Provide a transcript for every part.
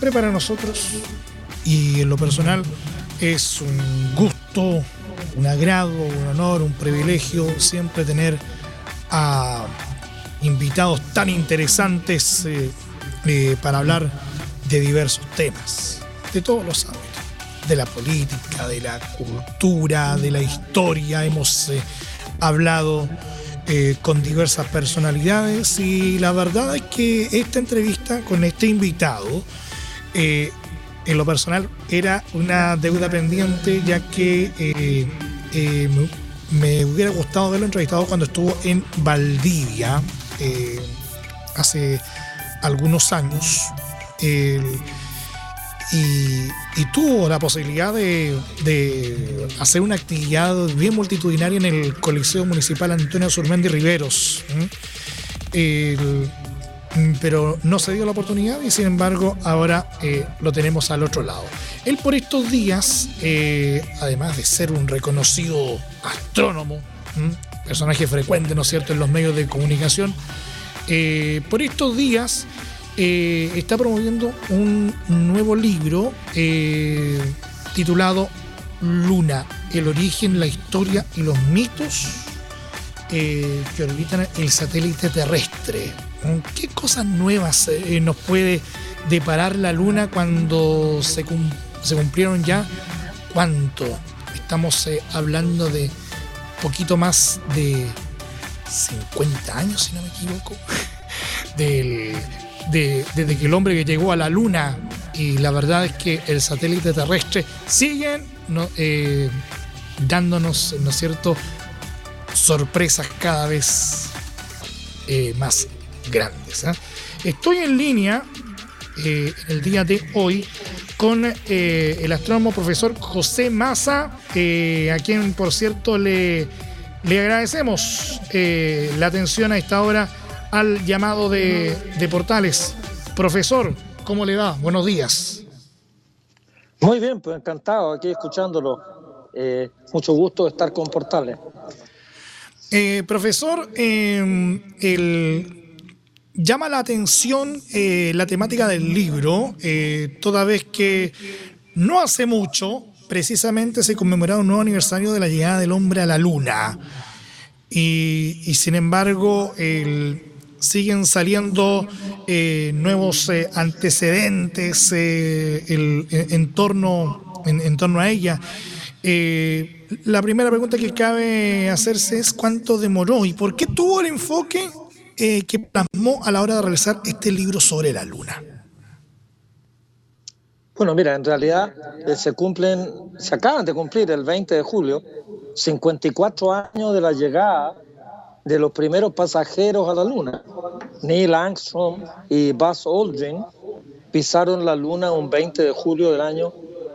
siempre para nosotros y en lo personal es un gusto, un agrado, un honor, un privilegio siempre tener a invitados tan interesantes eh, eh, para hablar de diversos temas, de todos los ámbitos, de la política, de la cultura, de la historia. Hemos eh, hablado con diversas personalidades y la verdad es que esta entrevista con este invitado en lo personal era una deuda pendiente ya que me hubiera gustado haberlo entrevistado cuando estuvo en Valdivia eh, hace algunos años. y, tuvo la posibilidad de, hacer una actividad bien multitudinaria en el Coliseo Municipal Antonio Surmendi Riveros. Pero no se dio la oportunidad y sin embargo ahora eh, lo tenemos al otro lado. Él por estos días, eh, además de ser un reconocido astrónomo, personaje frecuente, ¿no cierto?, en los medios de comunicación, eh, por estos días está promoviendo un nuevo libro titulado Luna, el origen, la historia y los mitos que orbitan el satélite terrestre. ¿Qué cosas nuevas nos puede deparar la Luna cuando se cumplieron ya, ¿cuánto? Estamos eh, hablando de poquito más de 50 años, si no me equivoco, desde que el hombre que llegó a la Luna y la verdad es que el satélite terrestre siguen eh, dándonos, ¿no es cierto?, sorpresas cada vez eh, más grandes. Estoy en línea en el día de hoy con eh, el astrónomo profesor José Maza, eh, a quien por cierto le, le agradecemos eh, la atención a esta hora al llamado de, Portales. Profesor, ¿cómo le va? Buenos días. Muy bien, pues encantado aquí escuchándolo. mucho gusto estar con Portales. profesor, el llama la atención eh, la temática del libro, eh, toda vez que no hace mucho, precisamente se conmemoraba un nuevo aniversario de la llegada del hombre a la luna. Y, sin embargo, siguen saliendo eh, nuevos antecedentes en, torno, en, torno a ella. la primera pregunta que cabe hacerse es cuánto demoró y por qué tuvo el enfoque eh, que plasmó a la hora de realizar este libro sobre la luna? Bueno, mira, en realidad eh, se cumplen, se acaban de cumplir el 20 de julio 54 años de la llegada de los primeros pasajeros a la luna. Neil Armstrong y Buzz Aldrin pisaron la luna un 20 de julio del año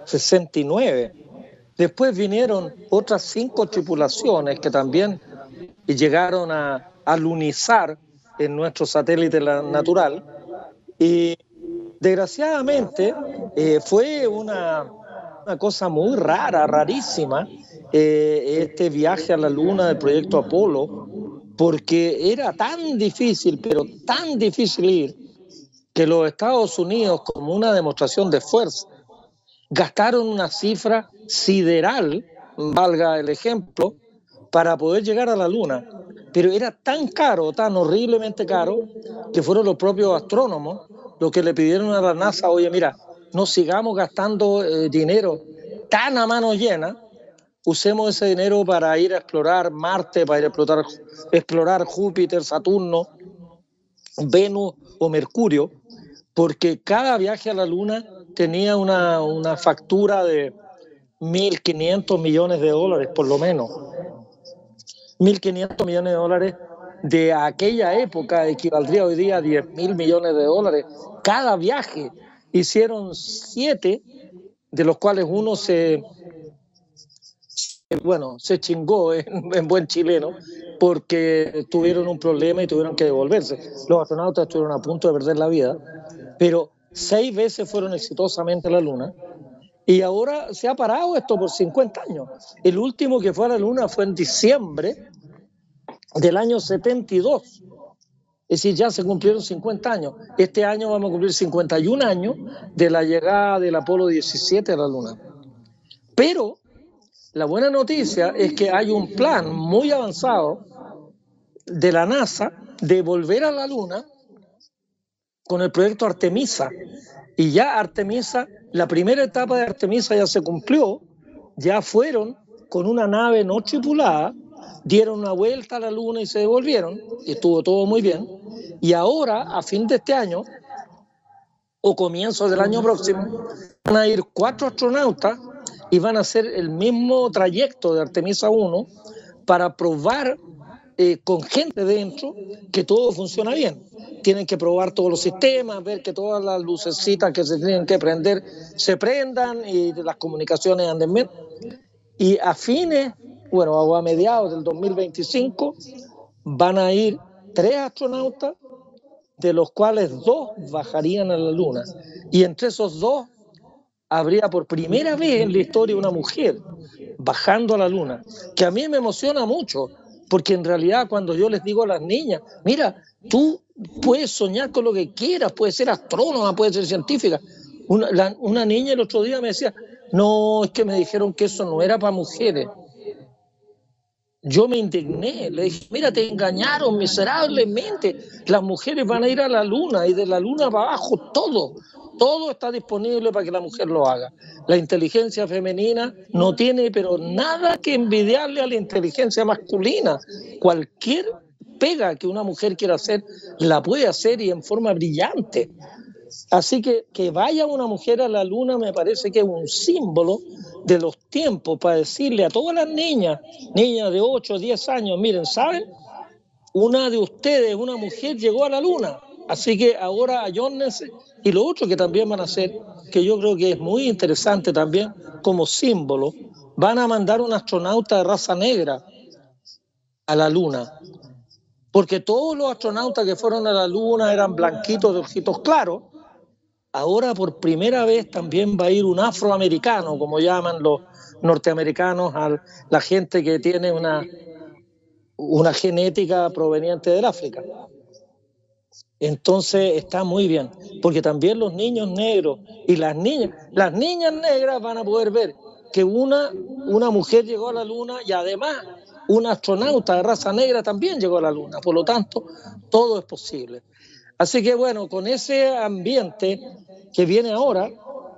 69. Después vinieron otras cinco tripulaciones que también llegaron a alunizar en nuestro satélite natural. Y desgraciadamente eh, fue una, cosa muy rara, rarísima, eh, este viaje a la Luna del proyecto Apolo, porque era tan difícil, pero tan difícil ir, que los Estados Unidos, como una demostración de fuerza, gastaron una cifra sideral, valga el ejemplo, para poder llegar a la Luna pero era tan caro, tan horriblemente caro, que fueron los propios astrónomos los que le pidieron a la NASA, oye, mira, no sigamos gastando eh, dinero tan a mano llena, usemos ese dinero para ir a explorar Marte, para ir a explorar, explorar Júpiter, Saturno, Venus o Mercurio, porque cada viaje a la Luna tenía una, factura de 1.500 millones de dólares, por lo menos. 1.500 millones de dólares de aquella época equivaldría hoy día a 10 mil millones de dólares. Cada viaje hicieron siete, de los cuales uno se, bueno, se chingó en, buen chileno porque tuvieron un problema y tuvieron que devolverse. Los astronautas estuvieron a punto de perder la vida, pero seis veces fueron exitosamente a la Luna. Y ahora se ha parado esto por 50 años. El último que fue a la Luna fue en diciembre del año 72. Es decir, ya se cumplieron 50 años. Este año vamos a cumplir 51 años de la llegada del Apolo 17 a la Luna. Pero la buena noticia es que hay un plan muy avanzado de la NASA de volver a la Luna con el proyecto Artemisa. Y ya Artemisa, la primera etapa de Artemisa ya se cumplió, ya fueron con una nave no tripulada, dieron una vuelta a la Luna y se devolvieron, y estuvo todo muy bien. Y ahora, a fin de este año, o comienzo del año próximo, van a ir cuatro astronautas y van a hacer el mismo trayecto de Artemisa 1 para probar eh, con gente dentro que todo funciona bien. Tienen que probar todos los sistemas, ver que todas las lucecitas que se tienen que prender se prendan y las comunicaciones anden bien. Y a fines, bueno, a mediados del 2025, van a ir tres astronautas, de los cuales dos bajarían a la Luna. Y entre esos dos habría por primera vez en la historia una mujer bajando a la Luna, que a mí me emociona mucho, porque en realidad cuando yo les digo a las niñas, mira, tú puedes soñar con lo que quieras, puedes ser astrónoma, puedes ser científica. Una, una niña el otro día me decía, no, es que me dijeron que eso no era para mujeres. Yo me indigné, le dije, mira, te engañaron miserablemente. Las mujeres van a ir a la luna y de la luna para abajo todo. Todo está disponible para que la mujer lo haga. La inteligencia femenina no tiene, pero nada que envidiarle a la inteligencia masculina. Cualquier pega que una mujer quiera hacer, la puede hacer y en forma brillante. Así que que vaya una mujer a la luna me parece que es un símbolo de los tiempos para decirle a todas las niñas, niñas de 8 o 10 años, miren, ¿saben? Una de ustedes, una mujer, llegó a la luna. Así que ahora ayórnense. Y lo otro que también van a hacer, que yo creo que es muy interesante también como símbolo, van a mandar un astronauta de raza negra a la luna. Porque todos los astronautas que fueron a la luna eran blanquitos de ojitos claros. Ahora por primera vez también va a ir un afroamericano, como llaman los norteamericanos a la gente que tiene una, una genética proveniente del África. Entonces está muy bien, porque también los niños negros y las niñas, las niñas negras van a poder ver que una, una mujer llegó a la luna y además un astronauta de raza negra también llegó a la luna. Por lo tanto, todo es posible. Así que bueno, con ese ambiente que viene ahora,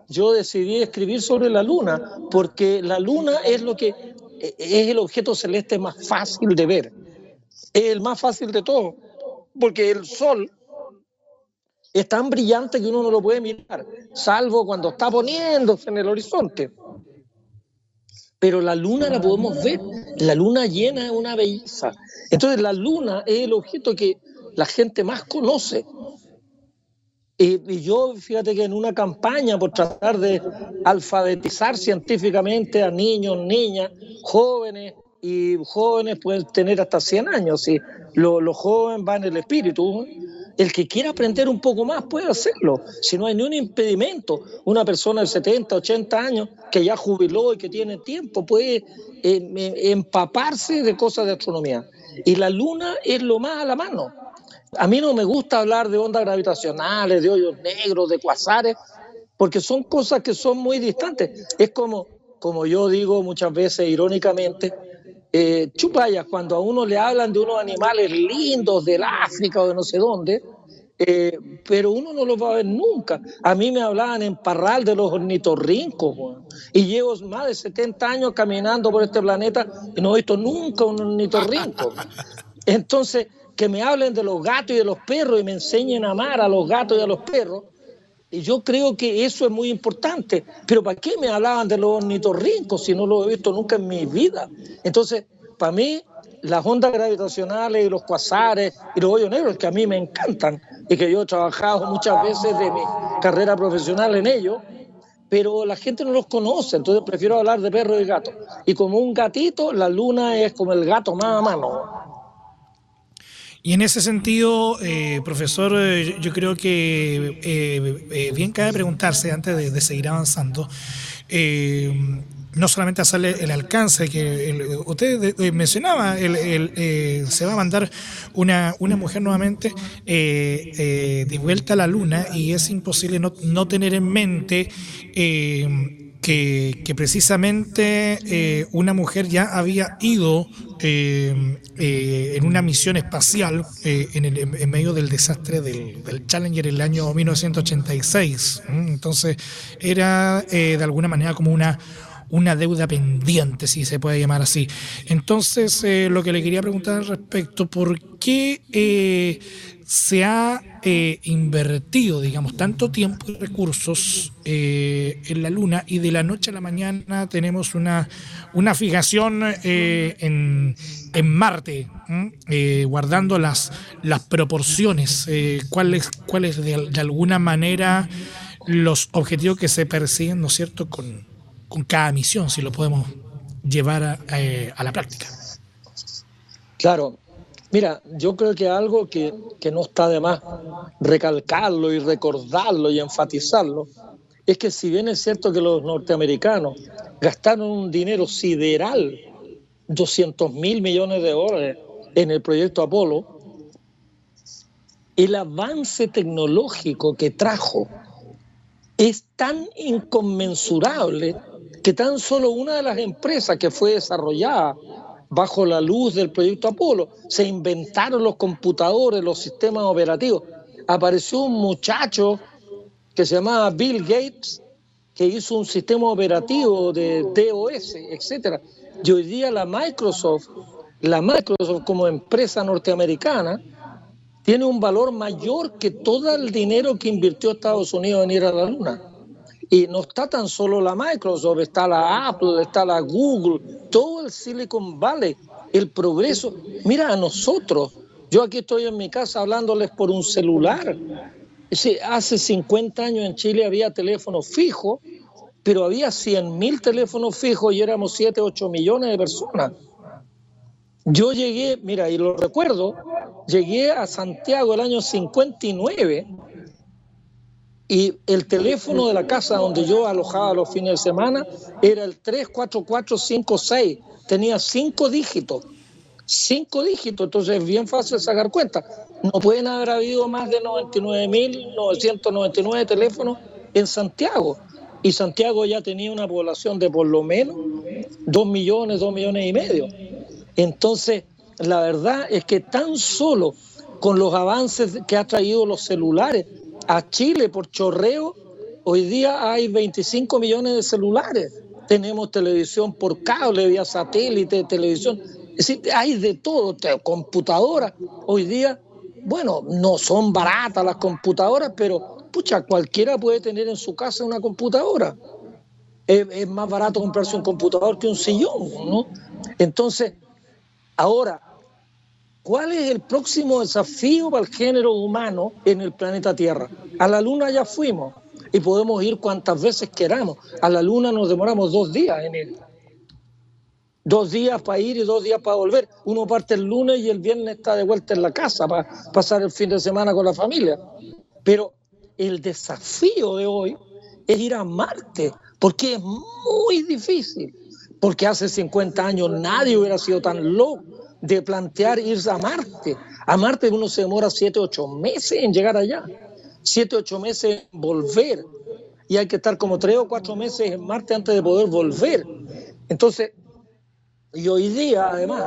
yo decidí escribir sobre la luna, porque la luna es lo que es el objeto celeste más fácil de ver. Es el más fácil de todo, porque el sol es tan brillante que uno no lo puede mirar, salvo cuando está poniéndose en el horizonte. Pero la luna la podemos ver, la luna llena es una belleza. Entonces la luna es el objeto que la gente más conoce. Y, yo, fíjate que en una campaña por tratar de alfabetizar científicamente a niños, niñas, jóvenes, y jóvenes pueden tener hasta 100 años, y los jóvenes van en el espíritu, el que quiera aprender un poco más puede hacerlo, si no hay ni un impedimento. Una persona de 70, 80 años que ya jubiló y que tiene tiempo puede eh, empaparse de cosas de astronomía. Y la luna es lo más a la mano. A mí no me gusta hablar de ondas gravitacionales, de hoyos negros, de cuasares, porque son cosas que son muy distantes. Es como, como yo digo muchas veces irónicamente, eh, chupayas, cuando a uno le hablan de unos animales lindos del África o de no sé dónde, eh, pero uno no los va a ver nunca. A mí me hablaban en Parral de los ornitorrincos, y llevo más de 70 años caminando por este planeta y no he visto nunca un ornitorrinco. Entonces, que me hablen de los gatos y de los perros y me enseñen a amar a los gatos y a los perros, yo creo que eso es muy importante. Pero ¿para qué me hablaban de los ornitorrincos si no lo he visto nunca en mi vida? Entonces, para mí, las ondas gravitacionales y los cuasares y los hoyos negros, que a mí me encantan y que yo he trabajado muchas veces de mi carrera profesional en ellos, pero la gente no los conoce, entonces prefiero hablar de perros y gatos. Y como un gatito, la luna es como el gato más a mano. Y en ese sentido, eh, profesor, eh, yo creo que eh, bien cabe preguntarse antes de, seguir avanzando, no solamente hacerle el alcance que usted eh, mencionaba, el, se va a mandar una, una mujer nuevamente de vuelta a la luna y es imposible no, no tener en mente que, precisamente eh, una mujer ya había ido eh, eh, en una misión espacial en, el, en, medio del desastre del, Challenger en el año 1986. Entonces era de alguna manera como una una deuda pendiente, si se puede llamar así. Entonces, lo que le quería preguntar al respecto, ¿por qué se ha eh, invertido, digamos, tanto tiempo y recursos eh, en la Luna y de la noche a la mañana tenemos una, una fijación eh, en, en, Marte, guardando las, las proporciones, cuáles cuáles de, de, alguna manera los objetivos que se persiguen, ¿no es cierto?, con, con cada misión, si lo podemos llevar a, a la práctica. Claro, Mira, yo creo que algo que, no está de más recalcarlo y recordarlo y enfatizarlo es que si bien es cierto que los norteamericanos gastaron un dinero sideral, 200 mil millones de dólares en el proyecto Apolo, el avance tecnológico que trajo es tan inconmensurable que tan solo una de las empresas que fue desarrollada bajo la luz del proyecto Apolo. Se inventaron los computadores, los sistemas operativos. Apareció un muchacho que se llamaba Bill Gates, que hizo un sistema operativo de DOS, etcétera. Y hoy día la Microsoft, la Microsoft como empresa norteamericana, tiene un valor mayor que todo el dinero que invirtió Estados Unidos en ir a la Luna. Y no está tan solo la Microsoft, está la Apple, está la Google, todo el Silicon Valley, el progreso. Mira, a nosotros, yo aquí estoy en mi casa hablándoles por un celular. Hace 50 años en Chile había teléfono fijo, pero había 100 mil teléfonos fijos y éramos 7, 8 millones de personas. Yo llegué, mira, y lo recuerdo, llegué a Santiago el año 59 y el teléfono de la casa donde yo alojaba los fines de semana era el 34456. Tenía cinco dígitos. Cinco dígitos, entonces es bien fácil sacar cuenta. No pueden haber habido más de 99.999 teléfonos en Santiago. Y Santiago ya tenía una población de por lo menos 2 millones, 2 millones y medio. Entonces, la verdad es que tan solo con los avances que ha traído los celulares, a Chile por chorreo, hoy día hay 25 millones de celulares. Tenemos televisión por cable, vía satélite, televisión. Es decir, hay de todo, computadoras. Hoy día, bueno, no son baratas las computadoras, pero pucha, cualquiera puede tener en su casa una computadora. Es, es más barato comprarse un computador que un sillón, ¿no? Entonces, ahora, ¿Cuál es el próximo desafío para el género humano en el planeta Tierra? A la Luna ya fuimos y podemos ir cuantas veces queramos. A la Luna nos demoramos dos días en ir. Dos días para ir y dos días para volver. Uno parte el lunes y el viernes está de vuelta en la casa para pasar el fin de semana con la familia. Pero el desafío de hoy es ir a Marte, porque es muy difícil. Porque hace 50 años nadie hubiera sido tan loco de plantear irse a Marte. A Marte uno se demora 7, 8 meses en llegar allá, 7, 8 meses en volver. Y hay que estar como 3 o 4 meses en Marte antes de poder volver. Entonces, y hoy día, además,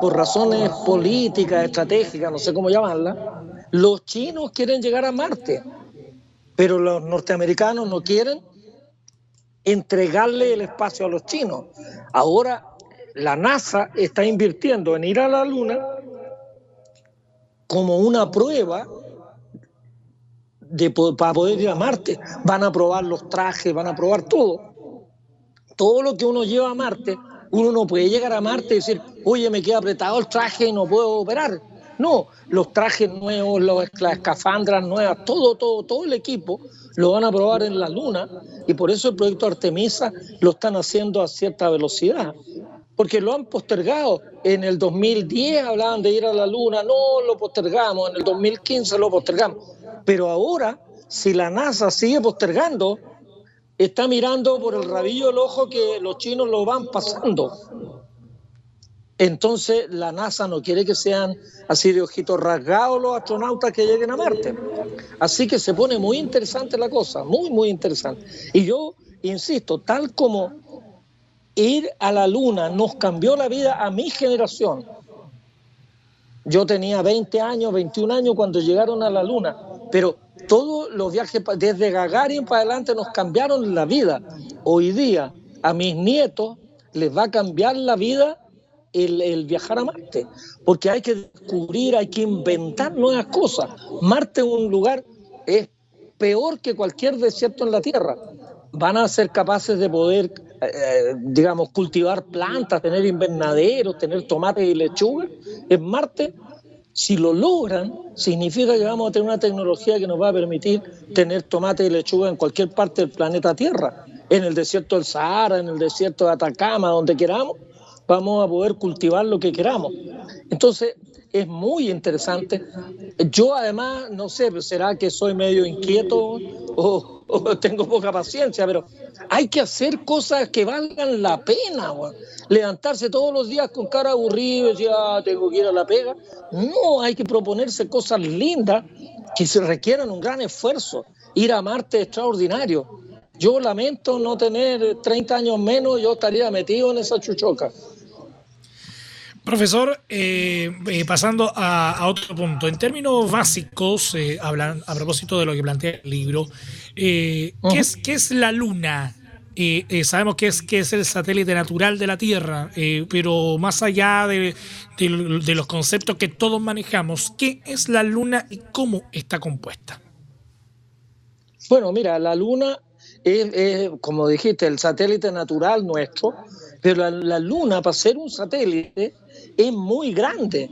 por razones políticas, estratégicas, no sé cómo llamarlas, los chinos quieren llegar a Marte, pero los norteamericanos no quieren entregarle el espacio a los chinos. Ahora la NASA está invirtiendo en ir a la Luna como una prueba de, para poder ir a Marte. Van a probar los trajes, van a probar todo. Todo lo que uno lleva a Marte, uno no puede llegar a Marte y decir, oye, me queda apretado el traje y no puedo operar. No, los trajes nuevos, las escafandras nuevas, todo, todo, todo el equipo lo van a probar en la Luna y por eso el proyecto Artemisa lo están haciendo a cierta velocidad porque lo han postergado. En el 2010 hablaban de ir a la Luna, no lo postergamos, en el 2015 lo postergamos. Pero ahora, si la NASA sigue postergando, está mirando por el rabillo del ojo que los chinos lo van pasando. Entonces la NASA no quiere que sean así de ojitos rasgados los astronautas que lleguen a Marte. Así que se pone muy interesante la cosa, muy, muy interesante. Y yo insisto, tal como ir a la Luna nos cambió la vida a mi generación. Yo tenía 20 años, 21 años cuando llegaron a la Luna, pero todos los viajes desde Gagarin para adelante nos cambiaron la vida. Hoy día a mis nietos les va a cambiar la vida el, viajar a Marte, porque hay que descubrir, hay que inventar nuevas cosas. Marte es un lugar, es peor que cualquier desierto en la Tierra. Van a ser capaces de poder, eh, digamos, cultivar plantas, tener invernaderos, tener tomates y lechuga. En Marte, si lo logran, significa que vamos a tener una tecnología que nos va a permitir tener tomates y lechuga en cualquier parte del planeta Tierra, en el desierto del Sahara, en el desierto de Atacama, donde queramos vamos a poder cultivar lo que queramos. Entonces, es muy interesante. Yo además, no sé, será que soy medio inquieto o, tengo poca paciencia, pero hay que hacer cosas que valgan la pena. Levantarse todos los días con cara aburrida decir, ah, tengo que ir a la pega. No, hay que proponerse cosas lindas que se requieran un gran esfuerzo. Ir a Marte extraordinario. Yo lamento no tener 30 años menos, yo estaría metido en esa chuchoca. Profesor, eh, eh, pasando a, otro punto, en términos básicos, eh, hablan, a propósito de lo que plantea el libro, ¿qué, es, ¿qué es la Luna? sabemos que es, que es el satélite natural de la Tierra, pero más allá de, de, los conceptos que todos manejamos, ¿qué es la Luna y cómo está compuesta? Bueno, mira, la Luna es, como dijiste, el satélite natural nuestro, pero la Luna, para ser un satélite, es muy grande.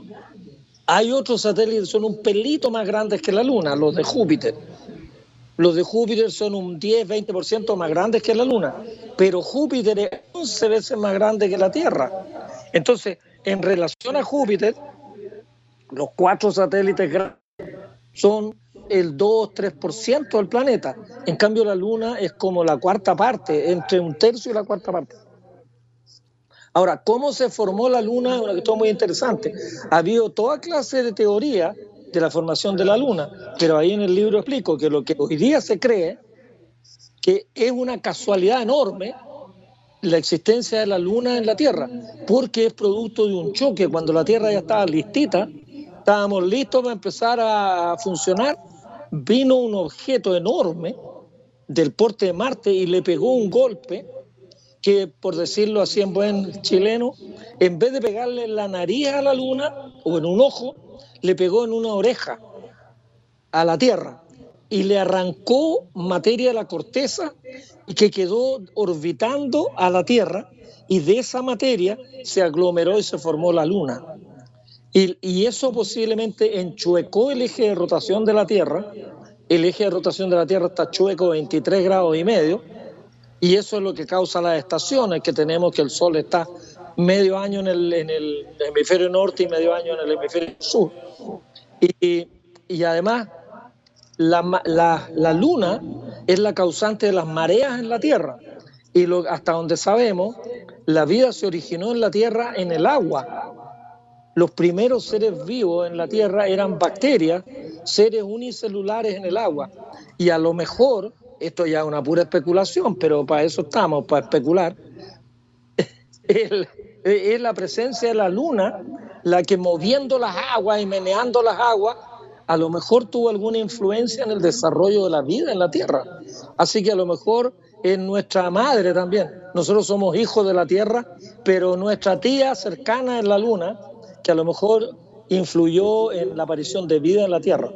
Hay otros satélites que son un pelito más grandes que la Luna, los de Júpiter. Los de Júpiter son un 10-20% más grandes que la Luna, pero Júpiter es 11 veces más grande que la Tierra. Entonces, en relación a Júpiter, los cuatro satélites grandes son el 2-3% del planeta. En cambio, la Luna es como la cuarta parte, entre un tercio y la cuarta parte. Ahora, ¿cómo se formó la Luna? Es una cuestión muy interesante. Ha habido toda clase de teoría de la formación de la Luna, pero ahí en el libro explico que lo que hoy día se cree que es una casualidad enorme la existencia de la Luna en la Tierra, porque es producto de un choque. Cuando la Tierra ya estaba listita, estábamos listos para empezar a funcionar, vino un objeto enorme del porte de Marte y le pegó un golpe que, por decirlo así en buen chileno, en vez de pegarle en la nariz a la luna o en un ojo, le pegó en una oreja a la Tierra y le arrancó materia de la corteza y que quedó orbitando a la Tierra y de esa materia se aglomeró y se formó la Luna. Y, y, eso posiblemente enchuecó el eje de rotación de la Tierra. El eje de rotación de la Tierra está chueco 23 grados y medio y eso es lo que causa las estaciones, que tenemos que el Sol está medio año en el, hemisferio norte y medio año en el hemisferio sur. Y, y además, la, la, la, Luna es la causante de las mareas en la Tierra. Y lo, hasta donde sabemos, la vida se originó en la Tierra en el agua. Los primeros seres vivos en la Tierra eran bacterias, seres unicelulares en el agua. Y a lo mejor esto ya es una pura especulación, pero para eso estamos, para especular, es la presencia de la luna la que moviendo las aguas y meneando las aguas, a lo mejor tuvo alguna influencia en el desarrollo de la vida en la Tierra. Así que a lo mejor es nuestra madre también. Nosotros somos hijos de la Tierra, pero nuestra tía cercana es la luna, que a lo mejor influyó en la aparición de vida en la Tierra.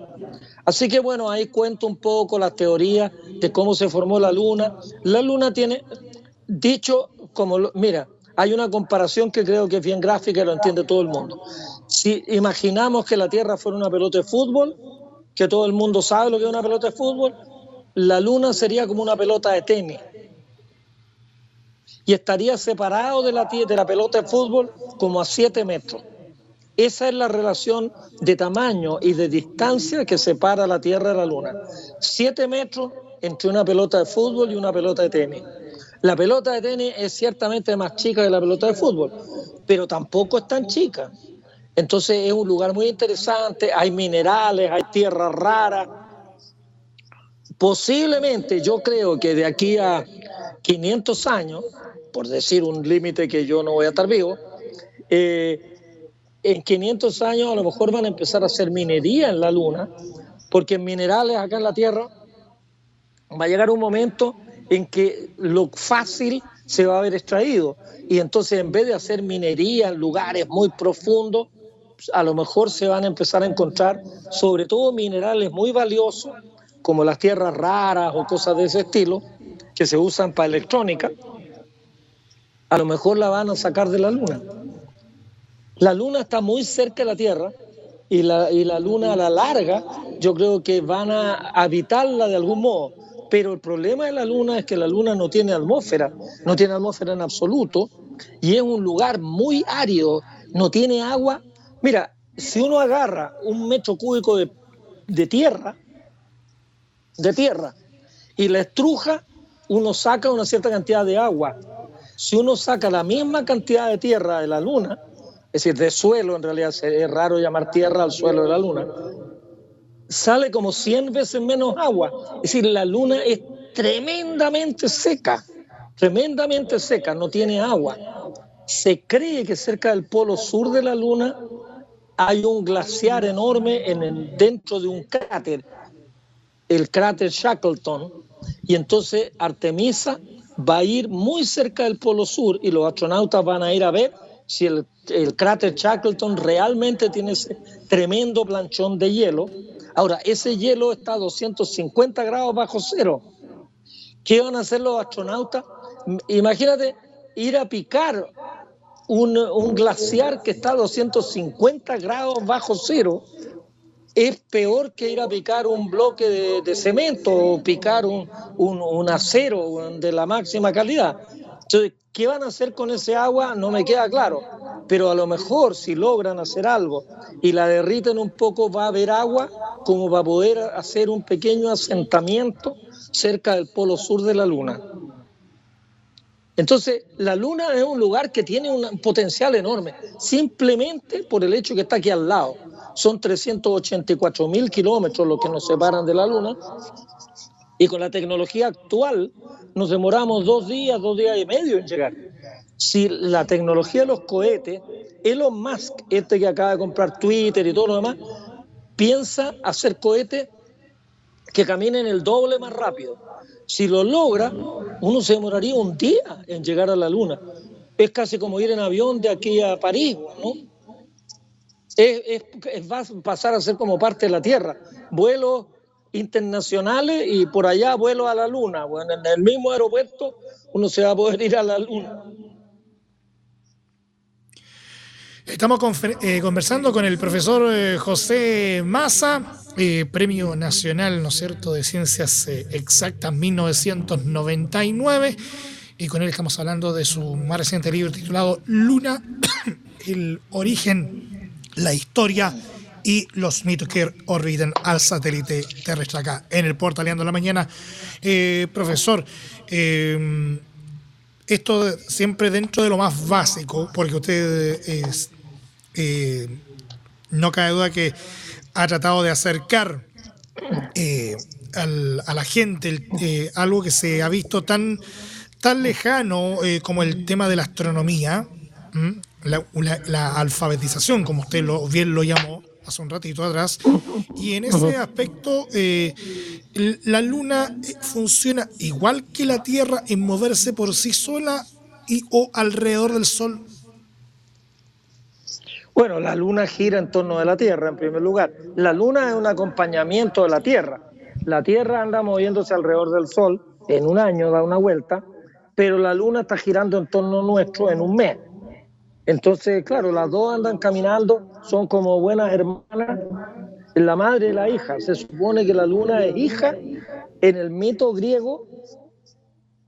Así que bueno, ahí cuento un poco las teorías de cómo se formó la Luna. La Luna tiene, dicho como, mira, hay una comparación que creo que es bien gráfica y lo entiende todo el mundo. Si imaginamos que la Tierra fuera una pelota de fútbol, que todo el mundo sabe lo que es una pelota de fútbol, la Luna sería como una pelota de tenis. Y estaría separado de la, de la pelota de fútbol como a 7 metros. Esa es la relación de tamaño y de distancia que separa la Tierra de la Luna. Siete metros entre una pelota de fútbol y una pelota de tenis. La pelota de tenis es ciertamente más chica que la pelota de fútbol, pero tampoco es tan chica. Entonces es un lugar muy interesante, hay minerales, hay tierras raras. Posiblemente yo creo que de aquí a 500 años, por decir un límite que yo no voy a estar vivo, eh, en 500 años a lo mejor van a empezar a hacer minería en la Luna, porque minerales acá en la Tierra va a llegar un momento en que lo fácil se va a haber extraído. Y entonces en vez de hacer minería en lugares muy profundos, a lo mejor se van a empezar a encontrar sobre todo minerales muy valiosos, como las tierras raras o cosas de ese estilo, que se usan para electrónica, a lo mejor la van a sacar de la luna. La luna está muy cerca de la Tierra y la, y la luna a la larga yo creo que van a habitarla de algún modo. Pero el problema de la luna es que la luna no tiene atmósfera, no tiene atmósfera en absoluto y es un lugar muy árido, no tiene agua. Mira, si uno agarra un metro cúbico de, de tierra, de tierra, y la estruja, uno saca una cierta cantidad de agua. Si uno saca la misma cantidad de tierra de la luna, es decir, de suelo, en realidad es raro llamar tierra al suelo de la luna, sale como 100 veces menos agua. Es decir, la luna es tremendamente seca, tremendamente seca, no tiene agua. Se cree que cerca del polo sur de la luna hay un glaciar enorme en dentro de un cráter, el cráter Shackleton, y entonces Artemisa va a ir muy cerca del polo sur y los astronautas van a ir a ver si el, cráter Shackleton realmente tiene ese tremendo planchón de hielo. Ahora, ese hielo está a 250 grados bajo cero. ¿Qué van a hacer los astronautas? Imagínate ir a picar un, glaciar que está a 250 grados bajo cero. Es peor que ir a picar un bloque de, cemento o picar un acero de la máxima calidad. Entonces, ¿qué van a hacer con ese agua? No me queda claro. Pero a lo mejor si logran hacer algo y la derriten un poco, va a haber agua como para poder hacer un pequeño asentamiento cerca del polo sur de la Luna. Entonces, la Luna es un lugar que tiene un potencial enorme, simplemente por el hecho que está aquí al lado. Son 384 mil kilómetros los que nos separan de la Luna y con la tecnología actual nos demoramos dos días, dos días y medio en llegar. Si la tecnología de los cohetes, Elon Musk, este que acaba de comprar Twitter y todo lo demás, piensa hacer cohetes que caminen el doble más rápido. Si lo logra, uno se demoraría un día en llegar a la Luna. Es casi como ir en avión de aquí a París, ¿no? Es, va a pasar a ser como parte de la Tierra. Vuelos internacionales y por allá vuelo a la luna. Bueno, en el mismo aeropuerto uno se va a poder ir a la luna. Estamos eh, conversando con el profesor eh, José Massa, eh, Premio Nacional, ¿no es cierto?, de Ciencias Exactas 1999, y con él estamos hablando de su más reciente libro titulado Luna, el origen, la historia y los mitos que orbitan al satélite terrestre acá en el Portaleando la Mañana. Eh, profesor, eh, esto siempre dentro de lo más básico, porque usted eh, no cabe duda que ha tratado de acercar eh, al, a la gente algo que se ha visto tan, tan lejano como el tema de la astronomía, la, la, la, alfabetización, como usted lo, bien lo llamó, hace un ratito atrás. Y en ese aspecto, eh, la Luna eh, funciona igual que la Tierra en moverse por sí sola y o alrededor del Sol. Bueno, la Luna gira en torno de la Tierra, en primer lugar. La Luna es un acompañamiento de la Tierra. La Tierra anda moviéndose alrededor del Sol, en un año da una vuelta, pero la Luna está girando en torno nuestro en un mes. Entonces, claro, las dos andan caminando, son como buenas hermanas, la madre y la hija. Se supone que la luna es hija. En el mito griego,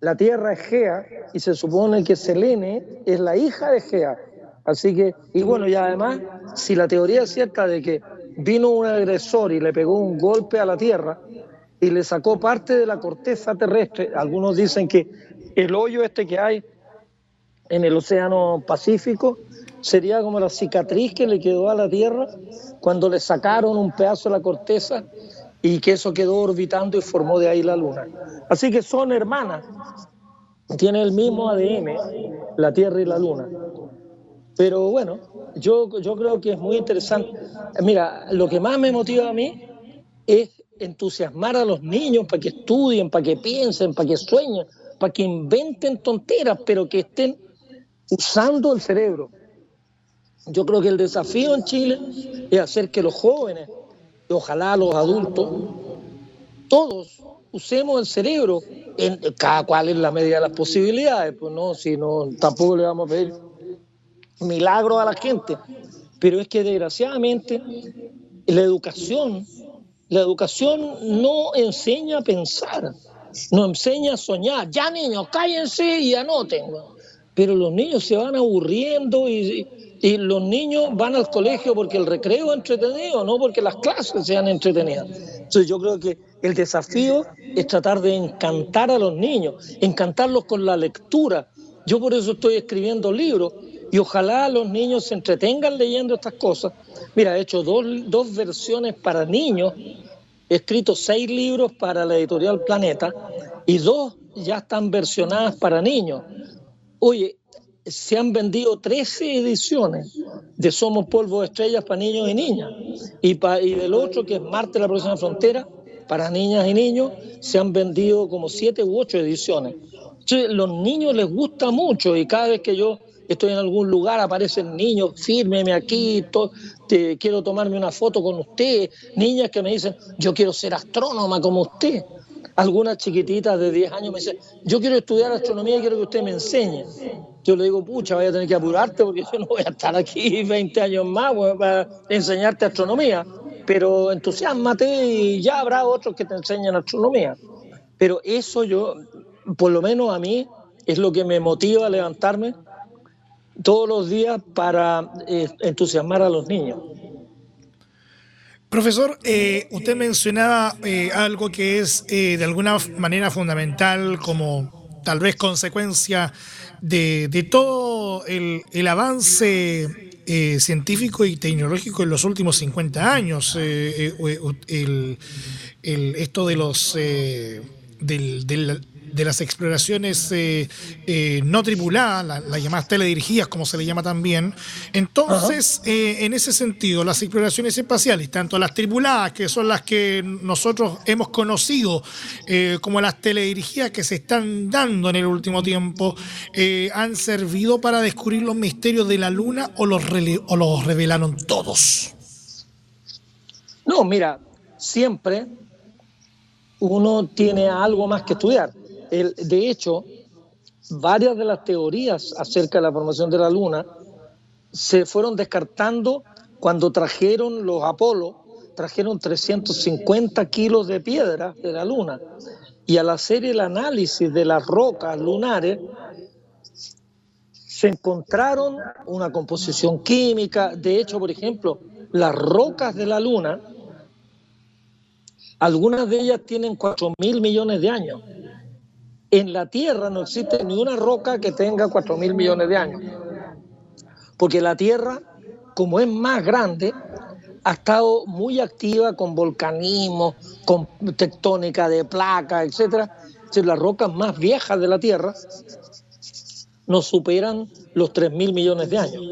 la tierra es Gea y se supone que Selene es la hija de Gea. Así que, y bueno, y además, si la teoría es cierta de que vino un agresor y le pegó un golpe a la tierra, y le sacó parte de la corteza terrestre. Algunos dicen que el hoyo este que hay en el Océano Pacífico sería como la cicatriz que le quedó a la Tierra cuando le sacaron un pedazo de la corteza y que eso quedó orbitando y formó de ahí la Luna. Así que son hermanas, tienen el mismo ADN, la Tierra y la Luna. Pero bueno, yo, yo creo que es muy interesante. Mira, lo que más me motiva a mí es entusiasmar a los niños para que estudien, para que piensen, para que sueñen, para que inventen tonteras, pero que estén usando el cerebro. Yo creo que el desafío en Chile es hacer que los jóvenes, y ojalá los adultos, todos usemos el cerebro, en, cada cual en la medida de las posibilidades, pues no, si no, tampoco le vamos a pedir milagros a la gente, pero es que desgraciadamente la educación, la educación no enseña a pensar, no enseña a soñar. Ya niños, cállense y anoten. Pero los niños se van aburriendo y, y los niños van al colegio porque el recreo es entretenido, no porque las clases sean entretenidas. Entonces yo creo que el desafío es tratar de encantar a los niños, encantarlos con la lectura. Yo por eso estoy escribiendo libros y ojalá los niños se entretengan leyendo estas cosas. Mira, he hecho dos, dos versiones para niños, he escrito seis libros para la editorial Planeta y dos ya están versionadas para niños. Oye, se han vendido 13 ediciones de Somos Polvo de Estrellas para niños y niñas. Y, del otro, que es Marte, la próxima frontera, para niñas y niños, se han vendido como 7 u 8 ediciones. Entonces, los niños les gusta mucho y cada vez que yo estoy en algún lugar, aparecen niños, fírmeme aquí, te, quiero tomarme una foto con usted, niñas que me dicen, yo quiero ser astrónoma como usted. Algunas chiquititas de 10 años me dicen, yo quiero estudiar astronomía y quiero que usted me enseñe. Yo le digo, pucha, vaya a tener que apurarte porque yo no voy a estar aquí 20 años más para enseñarte astronomía. Pero entusiasmate y ya habrá otros que te enseñen astronomía. Pero eso yo, por lo menos a mí, es lo que me motiva a levantarme todos los días para eh, entusiasmar a los niños. Profesor, eh, usted mencionaba eh, algo que es de alguna manera fundamental como tal vez consecuencia de, todo el, avance científico y tecnológico en los últimos 50 años. el, esto de los del, de las exploraciones eh, eh, no tripuladas, las llamadas teledirigidas, como se le llama también. Entonces, eh, en ese sentido, las exploraciones espaciales, tanto las tripuladas, que son las que nosotros hemos conocido, como las teledirigidas que se están dando en el último tiempo, han servido para descubrir los misterios de la Luna o los, o los revelaron todos. No, mira, siempre uno tiene algo más que estudiar de hecho, varias de las teorías acerca de la formación de la Luna se fueron descartando cuando trajeron los Apolo, trajeron 350 kilos de piedra de la Luna. Y al hacer el análisis de las rocas lunares, se encontraron una composición química. De hecho, por ejemplo, las rocas de la Luna, algunas de ellas tienen 4 mil millones de años en la Tierra no existe ni una roca que tenga 4 mil millones de años. Porque la Tierra, como es más grande, ha estado muy activa con volcanismo, con tectónica de placas, etc. las rocas más viejas de la Tierra no superan los 3 mil millones de años.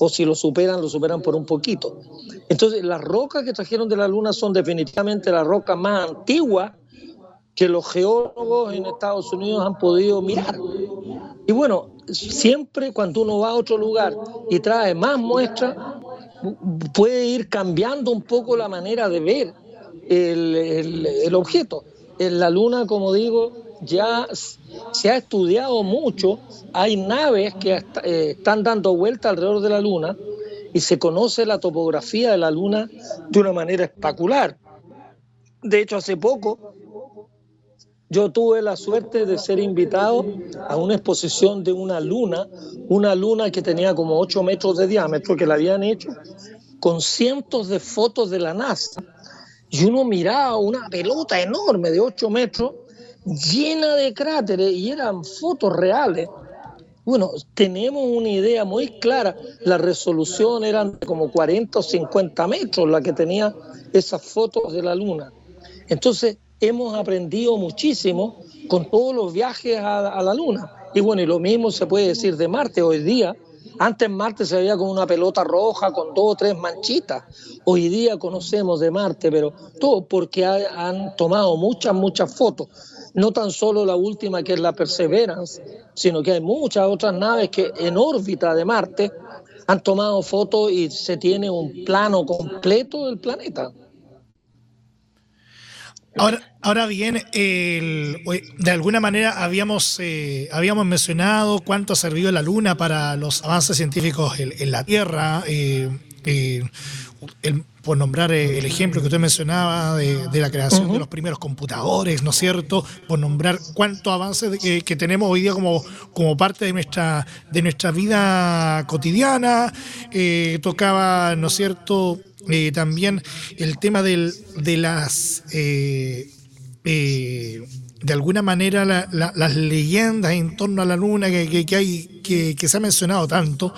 O si lo superan, lo superan por un poquito. Entonces, las rocas que trajeron de la Luna son definitivamente las rocas más antiguas que los geólogos en Estados Unidos han podido mirar. Y bueno, siempre cuando uno va a otro lugar y trae más muestras, puede ir cambiando un poco la manera de ver el, objeto. En la Luna, como digo, ya se ha estudiado mucho, hay naves que eh, están dando vuelta alrededor de la Luna y se conoce la topografía de la Luna de una manera espectacular. De hecho, hace poco yo tuve la suerte de ser invitado a una exposición de una luna, una luna que tenía como 8 metros de diámetro, que la habían hecho con cientos de fotos de la NASA y uno miraba una pelota enorme de 8 metros llena de cráteres y eran fotos reales. Bueno, tenemos una idea muy clara. La resolución eran como 40 o 50 metros la que tenía esas fotos de la Luna. Entonces, hemos aprendido muchísimo con todos los viajes a, la Luna. Y bueno, y lo mismo se puede decir de Marte hoy día antes Marte se veía como una pelota roja con dos o tres manchitas. Hoy día conocemos de Marte, pero todo porque han tomado muchas, muchas fotos. No tan solo la última que es la Perseverance, sino que hay muchas otras naves que en órbita de Marte han tomado fotos y se tiene un plano completo del planeta. Ahora, ahora bien, de alguna manera habíamos, eh, habíamos mencionado cuánto ha servido la Luna para los avances científicos en, la Tierra. Eh, eh, por nombrar el ejemplo que usted mencionaba de, la creación de los primeros computadores, ¿no es cierto? Por nombrar cuánto avance que, tenemos hoy día como, como parte de nuestra, de nuestra vida cotidiana. tocaba, ¿no es cierto?, eh, también el tema del, de las, eh, eh, de alguna manera, las leyendas en torno a la luna que, que, hay, que, que, se ha mencionado tanto.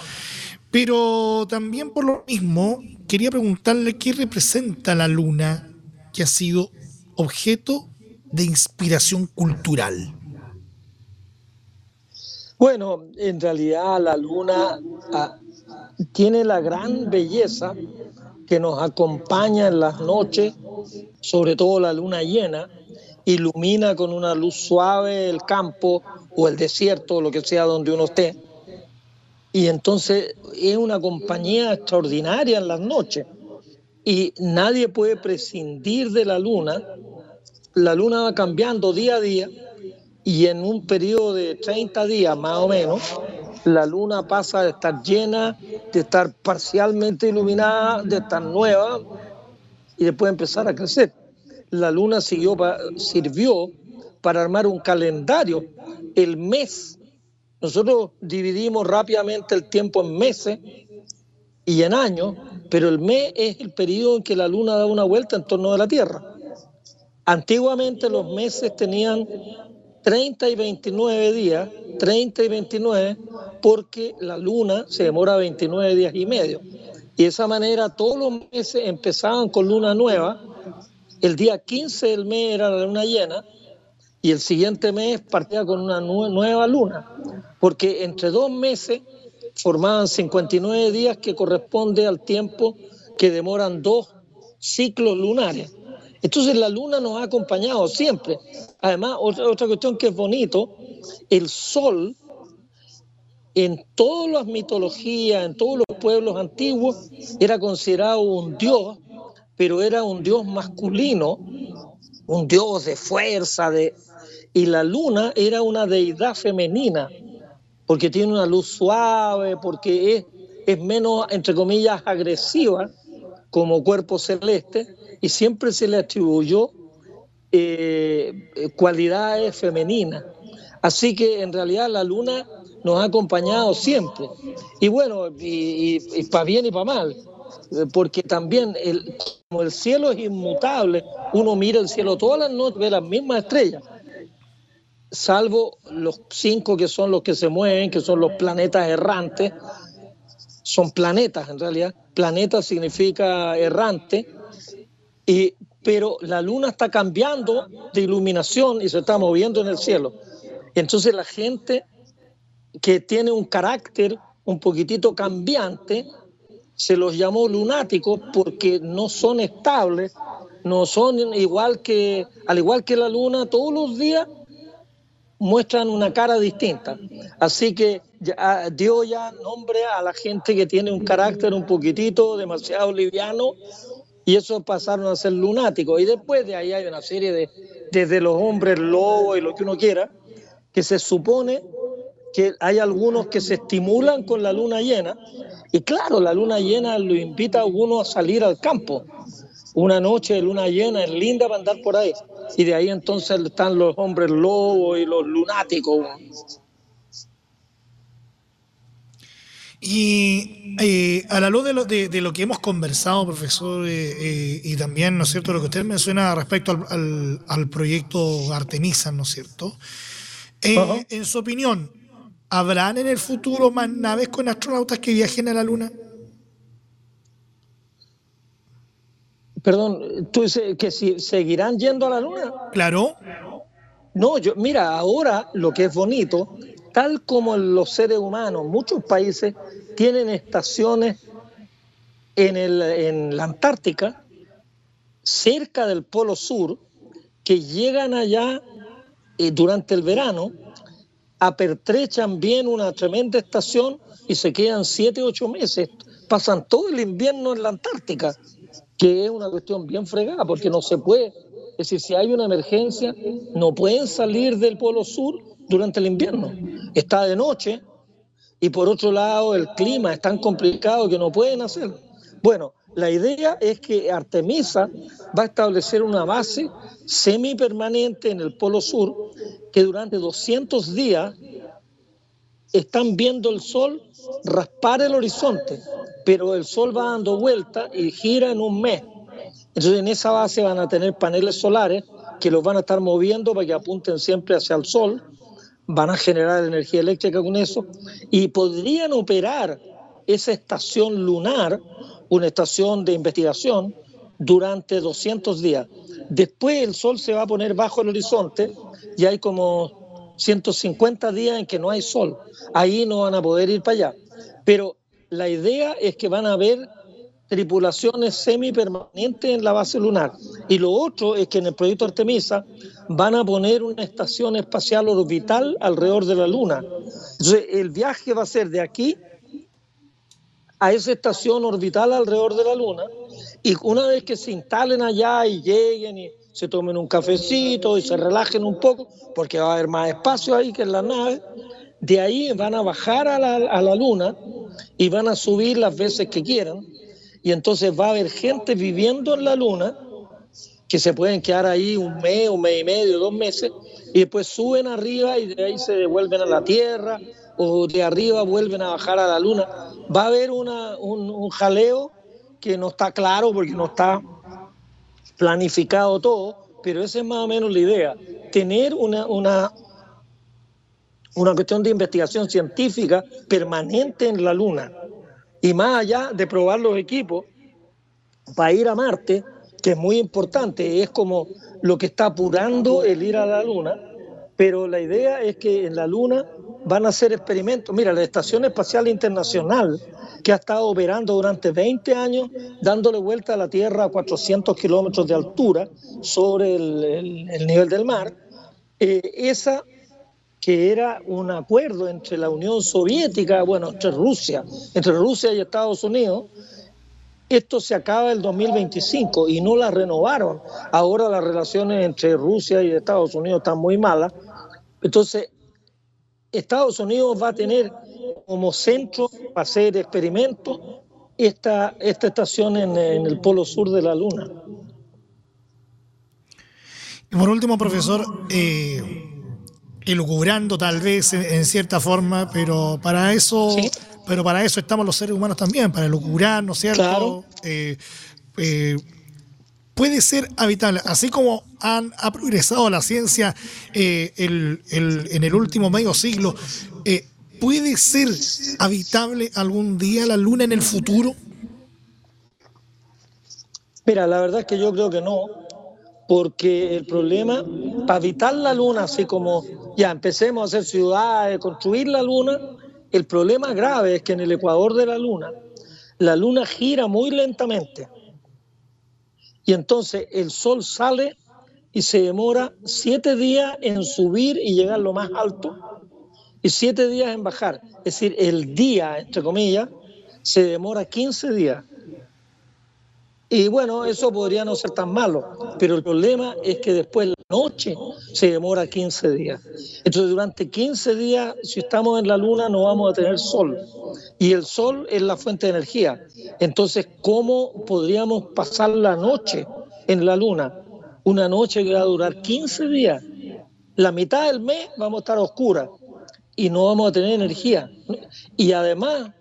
Pero también por lo mismo, quería preguntarle qué representa la luna que ha sido objeto de inspiración cultural. Bueno, en realidad la luna ah, tiene la gran belleza que nos acompaña en las noches, sobre todo la luna llena, ilumina con una luz suave el campo o el desierto, lo que sea donde uno esté. Y entonces es una compañía extraordinaria en las noches. Y nadie puede prescindir de la luna. La luna va cambiando día a día y en un periodo de 30 días más o menos, la luna pasa de estar llena, de estar parcialmente iluminada, de estar nueva y después empezar a crecer. La luna siguió, sirvió para armar un calendario, el mes. Nosotros dividimos rápidamente el tiempo en meses y en años, pero el mes es el periodo en que la luna da una vuelta en torno de la Tierra. Antiguamente los meses tenían 30 y 29 días, 30 y 29, porque la luna se demora 29 días y medio. Y de esa manera todos los meses empezaban con luna nueva. El día 15 del mes era la luna llena y el siguiente mes partía con una nueva luna, porque entre dos meses formaban 59 días que corresponde al tiempo que demoran dos ciclos lunares. Entonces la luna nos ha acompañado siempre. Además, otra, otra cuestión que es bonito, el sol en todas las mitologías, en todos los pueblos antiguos, era considerado un dios, pero era un dios masculino, un dios de fuerza, de... y la luna era una deidad femenina, porque tiene una luz suave, porque es, es menos, entre comillas, agresiva como cuerpo celeste, y siempre se le atribuyó eh, cualidades femeninas. Así que en realidad la luna nos ha acompañado siempre. Y bueno, y, para bien y para mal, porque también el, como el cielo es inmutable, uno mira el cielo todas las noches, ve las mismas estrellas, salvo los cinco que son los que se mueven, que son los planetas errantes, son planetas en realidad, planeta significa errante, y, pero la luna está cambiando de iluminación y se está moviendo en el cielo. Entonces la gente que tiene un carácter un poquitito cambiante, se los llamó lunáticos porque no son estables, no son igual que, al igual que la luna, todos los días muestran una cara distinta. Así que ya, dio ya nombre a la gente que tiene un carácter un poquitito demasiado liviano y eso pasaron a ser lunáticos. Y después de ahí hay una serie de, desde los hombres lobos y lo que uno quiera, que se supone que hay algunos que se estimulan con la luna llena y claro, la luna llena lo invita a uno a salir al campo. Una noche de luna llena es linda para andar por ahí. Y de ahí entonces están los hombres lobos y los lunáticos. Y eh, a la luz de lo, de, lo, que hemos conversado, profesor, eh, eh, y también, ¿no es cierto?, lo que usted menciona respecto al, al, proyecto Artemisa, ¿no es cierto? En su opinión, ¿habrán en el futuro más naves con astronautas que viajen a la Luna? Perdón, ¿tú dices que si seguirán yendo a la Luna? Claro. No, yo, mira, ahora lo que es bonito tal como los seres humanos, muchos países tienen estaciones en, en la Antártica, cerca del Polo Sur, que llegan allá eh, durante el verano, apertrechan bien una tremenda estación y se quedan siete, ocho meses. Pasan todo el invierno en la Antártica, que es una cuestión bien fregada, porque no se puede. Es decir, si hay una emergencia, no pueden salir del Polo Sur durante el invierno. Está de noche y por otro lado el clima es tan complicado que no pueden hacerlo. Bueno, la idea es que Artemisa va a establecer una base semipermanente en el Polo Sur que durante 200 días están viendo el sol raspar el horizonte, pero el sol va dando vuelta y gira en un mes. Entonces en esa base van a tener paneles solares que los van a estar moviendo para que apunten siempre hacia el sol van a generar energía eléctrica con eso y podrían operar esa estación lunar, una estación de investigación, durante 200 días. Después el sol se va a poner bajo el horizonte y hay como 150 días en que no hay sol. Ahí no van a poder ir para allá. Pero la idea es que van a haber tripulaciones semipermanentes en la base lunar. Y lo otro es que en el proyecto Artemisa van a poner una estación espacial orbital alrededor de la Luna. Entonces, el viaje va a ser de aquí a esa estación orbital alrededor de la Luna y una vez que se instalen allá y lleguen y se tomen un cafecito y se relajen un poco, porque va a haber más espacio ahí que en la nave, de ahí van a bajar a la, a la Luna y van a subir las veces que quieran y entonces va a haber gente viviendo en la Luna que se pueden quedar ahí un mes, un mes y medio, dos meses, y después suben arriba y de ahí se devuelven a la Tierra, o de arriba vuelven a bajar a la Luna. Va a haber una, un, jaleo que no está claro porque no está planificado todo, pero esa es más o menos la idea, tener una, una, una cuestión de investigación científica permanente en la Luna. Y más allá de probar los equipos, para ir a Marte, que es muy importante, es como lo que está apurando el ir a la Luna, pero la idea es que en la Luna van a hacer experimentos. Mira, la Estación Espacial Internacional, que ha estado operando durante 20 años, dándole vuelta a la Tierra a 400 kilómetros de altura sobre el, nivel del mar, eh, esa que era un acuerdo entre la Unión Soviética, bueno, entre Rusia, entre Rusia y Estados Unidos, esto se acaba el 2025 y no la renovaron. Ahora las relaciones entre Rusia y Estados Unidos están muy malas. Entonces, Estados Unidos va a tener como centro para hacer experimentos esta, esta estación en, el polo sur de la Luna. Y por último, profesor, eh, elucubrando tal vez en, cierta forma, pero para eso pero para eso estamos los seres humanos también, para lucurar, ¿no es cierto? Eh, eh, puede ser habitable, así como han, ha progresado la ciencia eh, en el último medio siglo, ¿puede ser habitable algún día la Luna en el futuro? Mira, la verdad es que yo creo que no, porque el problema, para habitar la Luna, así como ya empecemos a hacer ciudades, construir la Luna, el problema grave es que en el ecuador de la Luna, la Luna gira muy lentamente. Y entonces el Sol sale y se demora siete días en subir y llegar lo más alto y siete días en bajar. Es decir, el día, entre comillas, se demora 15 días. Y bueno, eso podría no ser tan malo, pero el problema es que después la noche se demora 15 días. Entonces, durante 15 días, si estamos en la luna, no vamos a tener sol. Y el sol es la fuente de energía. Entonces, ¿cómo podríamos pasar la noche en la luna? Una noche que va a durar 15 días. La mitad del mes vamos a estar oscura y no vamos a tener energía. Y además,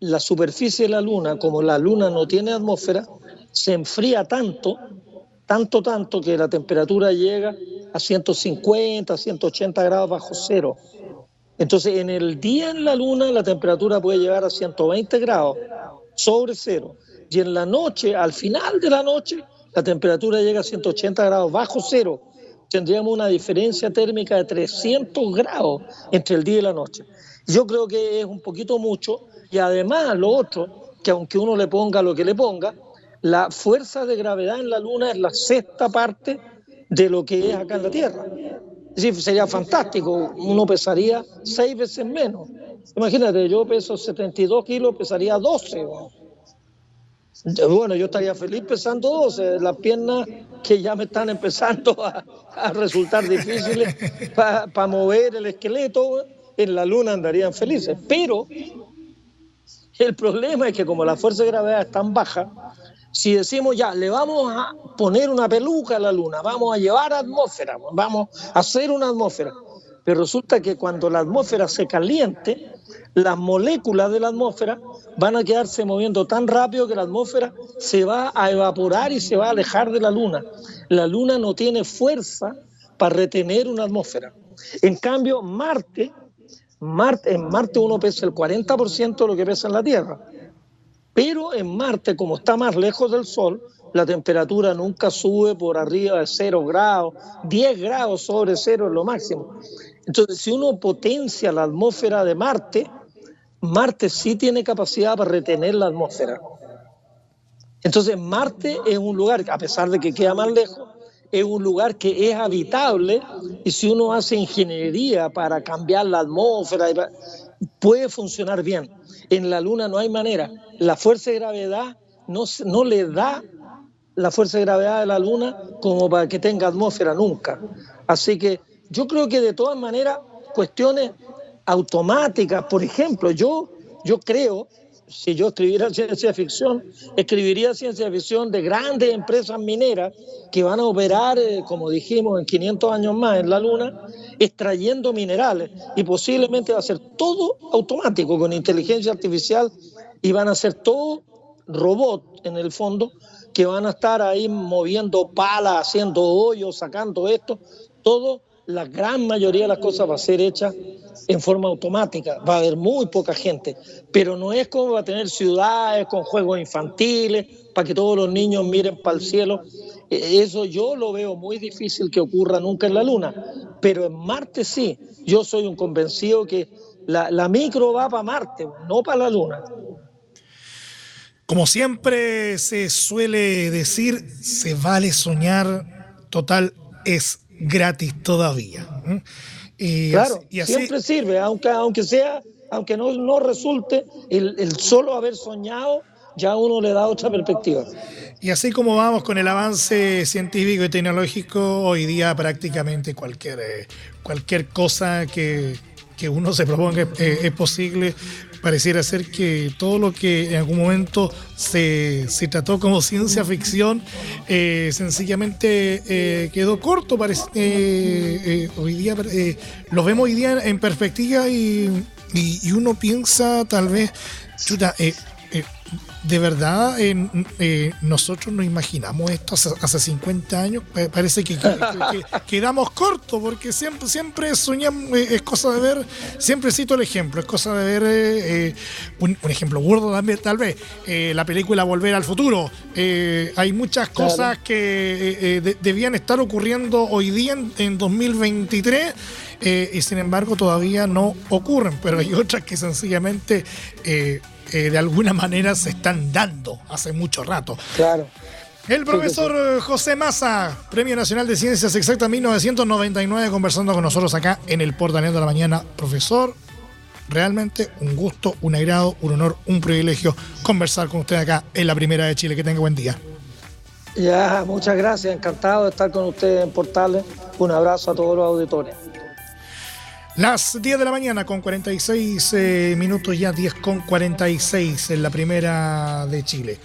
la superficie de la Luna, como la Luna no tiene atmósfera, se enfría tanto, tanto, tanto que la temperatura llega a 150, 180 grados bajo cero. Entonces, en el día en la Luna la temperatura puede llegar a 120 grados sobre cero. Y en la noche, al final de la noche, la temperatura llega a 180 grados bajo cero. Tendríamos una diferencia térmica de 300 grados entre el día y la noche. Yo creo que es un poquito mucho. Y además, lo otro, que aunque uno le ponga lo que le ponga, la fuerza de gravedad en la Luna es la sexta parte de lo que es acá en la Tierra. Es sería fantástico, uno pesaría seis veces menos. Imagínate, yo peso 72 kilos, pesaría 12. Bueno, yo estaría feliz pesando 12. Las piernas que ya me están empezando a, resultar difíciles para mover el esqueleto, en la luna andarían felices. Pero el problema es que como la fuerza de gravedad es tan baja, si decimos ya, le vamos a poner una peluca a la luna, vamos a llevar atmósfera, vamos a hacer una atmósfera, pero resulta que cuando la atmósfera se caliente, las moléculas de la atmósfera van a quedarse moviendo tan rápido que la atmósfera se va a evaporar y se va a alejar de la luna. La luna no tiene fuerza para retener una atmósfera. En cambio, Marte, Marte en Marte uno pesa el 40% de lo que pesa en la Tierra. Pero en Marte, como está más lejos del Sol, la temperatura nunca sube por arriba de 0 grados, 10 grados sobre cero es lo máximo. Entonces, si uno potencia la atmósfera de Marte, Marte sí tiene capacidad para retener la atmósfera. Entonces, Marte es un lugar, a pesar de que queda más lejos, es un lugar que es habitable y si uno hace ingeniería para cambiar la atmósfera, puede funcionar bien. En la Luna no hay manera. La fuerza de gravedad no, no le da la fuerza de gravedad de la Luna como para que tenga atmósfera nunca. Así que yo creo que de todas maneras, cuestiones automáticas, por ejemplo, yo, yo creo si yo escribiera ciencia ficción, escribiría ciencia ficción de grandes empresas mineras que van a operar, eh, como dijimos, en 500 años más en la Luna, extrayendo minerales. Y posiblemente va a ser todo automático, con inteligencia artificial, y van a ser todo robots en el fondo, que van a estar ahí moviendo palas, haciendo hoyos, sacando esto, todo la gran mayoría de las cosas va a ser hecha en forma automática, va a haber muy poca gente, pero no es como va a tener ciudades con juegos infantiles para que todos los niños miren para el cielo. E, eso yo lo veo muy difícil que ocurra nunca en la Luna, pero en Marte sí. Yo soy un convencido que la, la micro va para Marte, no para la Luna. Como siempre se suele decir, se vale soñar, total es gratis todavía. Y claro, y siempre sirve, aunque, aunque sea, aunque no, no resulte, el, solo haber soñado ya uno le da otra perspectiva. Y así como vamos con el avance científico y tecnológico, hoy día prácticamente cualquier, eh, cualquier cosa que, que uno se proponga eh, es posible pareciera ser que todo lo que en algún momento se, trató como ciencia ficción eh, sencillamente eh, quedó corto. Eh, hoy día lo vemos hoy día en perspectiva y, y, uno piensa tal vez, chuta, de verdad eh, nosotros no imaginamos esto hace, 50 años. Parece que, quedamos cortos porque siempre, siempre soñamos, eh, es cosa de ver, siempre cito el ejemplo, es cosa de ver eh, un, ejemplo burdo también, tal vez, la película Volver al Futuro. hay muchas cosas que debían estar ocurriendo hoy día en, 2023. y sin embargo todavía no ocurren, pero hay otras que sencillamente eh, de alguna manera se están dando hace mucho rato. Claro. El profesor José Massa, Premio Nacional de Ciencias Exactas 1999, conversando con nosotros acá en el Portal de la Mañana. Profesor, realmente un gusto, un agrado, un honor, un privilegio conversar con usted acá en la Primera de Chile. Que tenga buen día. Ya, muchas gracias. Encantado de estar con usted en Portales. Un abrazo a todos los auditores. Las 10 de la mañana con 46 eh, minutos, ya 10 con 46 en la primera de Chile.